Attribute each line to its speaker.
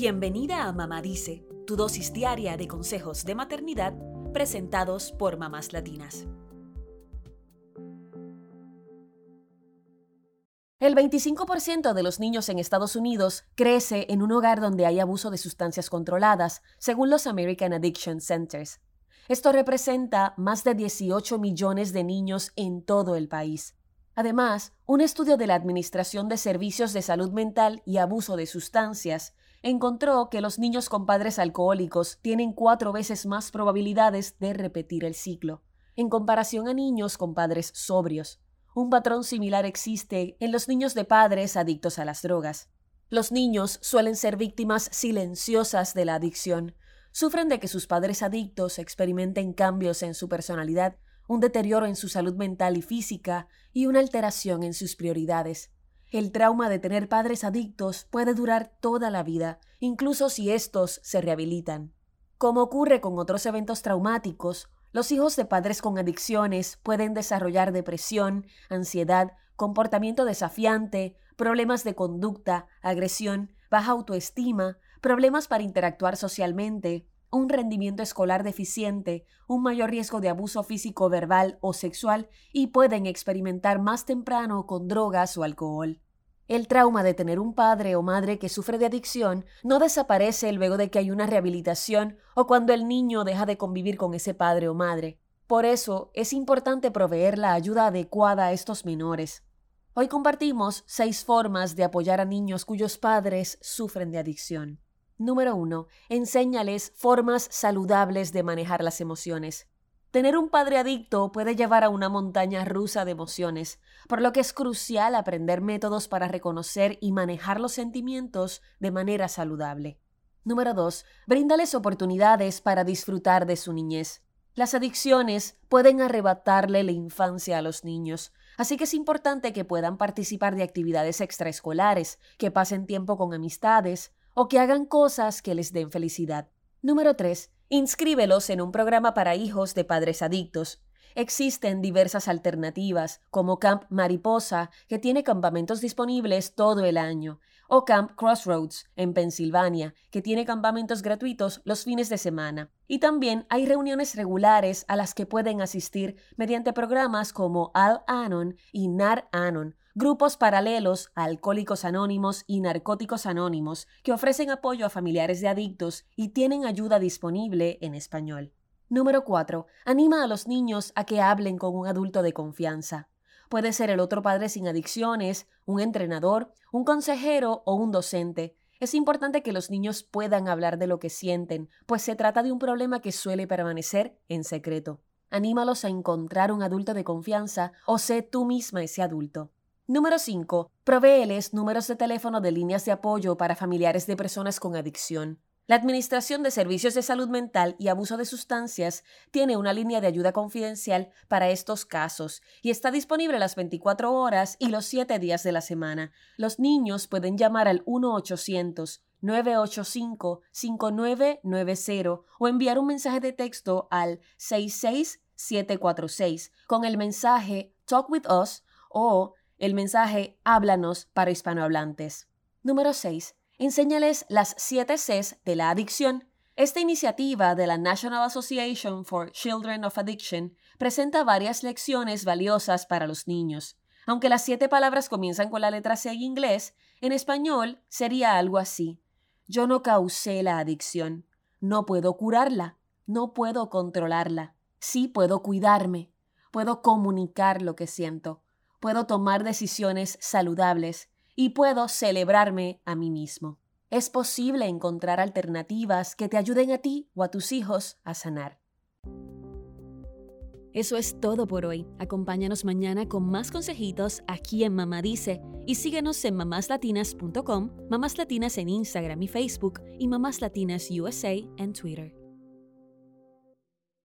Speaker 1: Bienvenida a Mamá Dice, tu dosis diaria de consejos de maternidad presentados por mamás latinas. El 25% de los niños en Estados Unidos crece en un hogar donde hay abuso de sustancias controladas, según los American Addiction Centers. Esto representa más de 18 millones de niños en todo el país. Además, un estudio de la Administración de Servicios de Salud Mental y Abuso de Sustancias encontró que los niños con padres alcohólicos tienen cuatro veces más probabilidades de repetir el ciclo, en comparación a niños con padres sobrios. Un patrón similar existe en los niños de padres adictos a las drogas. Los niños suelen ser víctimas silenciosas de la adicción, sufren de que sus padres adictos experimenten cambios en su personalidad, un deterioro en su salud mental y física y una alteración en sus prioridades. El trauma de tener padres adictos puede durar toda la vida, incluso si estos se rehabilitan. Como ocurre con otros eventos traumáticos, los hijos de padres con adicciones pueden desarrollar depresión, ansiedad, comportamiento desafiante, problemas de conducta, agresión, baja autoestima, problemas para interactuar socialmente, un rendimiento escolar deficiente, un mayor riesgo de abuso físico, verbal o sexual y pueden experimentar más temprano con drogas o alcohol. El trauma de tener un padre o madre que sufre de adicción no desaparece luego de que hay una rehabilitación o cuando el niño deja de convivir con ese padre o madre. Por eso es importante proveer la ayuda adecuada a estos menores. Hoy compartimos seis formas de apoyar a niños cuyos padres sufren de adicción. Número 1. Enséñales formas saludables de manejar las emociones. Tener un padre adicto puede llevar a una montaña rusa de emociones, por lo que es crucial aprender métodos para reconocer y manejar los sentimientos de manera saludable. Número 2. Bríndales oportunidades para disfrutar de su niñez. Las adicciones pueden arrebatarle la infancia a los niños, así que es importante que puedan participar de actividades extraescolares, que pasen tiempo con amistades, o que hagan cosas que les den felicidad. Número 3. Inscríbelos en un programa para hijos de padres adictos. Existen diversas alternativas, como Camp Mariposa, que tiene campamentos disponibles todo el año, o Camp Crossroads, en Pensilvania, que tiene campamentos gratuitos los fines de semana. Y también hay reuniones regulares a las que pueden asistir mediante programas como Al-Anon y Nar-Anon, grupos paralelos Alcohólicos Anónimos y Narcóticos Anónimos que ofrecen apoyo a familiares de adictos y tienen ayuda disponible en español. Número 4. Anima a los niños a que hablen con un adulto de confianza. Puede ser el otro padre sin adicciones, un entrenador, un consejero o un docente. Es importante que los niños puedan hablar de lo que sienten, pues se trata de un problema que suele permanecer en secreto. Anímalos a encontrar un adulto de confianza o sé tú misma ese adulto. Número 5. Provéeles números de teléfono de líneas de apoyo para familiares de personas con adicción. La Administración de Servicios de Salud Mental y Abuso de Sustancias tiene una línea de ayuda confidencial para estos casos y está disponible las 24 horas y los 7 días de la semana. Los niños pueden llamar al 1-800-985-5990 o enviar un mensaje de texto al 66746 con el mensaje Talk with Us o el mensaje Háblanos para hispanohablantes. Número 6. Enséñales las 7 Cs de la adicción. Esta iniciativa de la National Association for Children of Addiction presenta varias lecciones valiosas para los niños. Aunque las siete palabras comienzan con la letra C en inglés, en español sería algo así. Yo no causé la adicción. No puedo curarla. No puedo controlarla. Sí puedo cuidarme. Puedo comunicar lo que siento puedo tomar decisiones saludables y puedo celebrarme a mí mismo. Es posible encontrar alternativas que te ayuden a ti o a tus hijos a sanar. Eso es todo por hoy. Acompáñanos mañana con más consejitos aquí en Mamá Dice y síguenos en mamáslatinas.com, Mamás Latinas en Instagram y Facebook y Mamás Latinas USA en Twitter.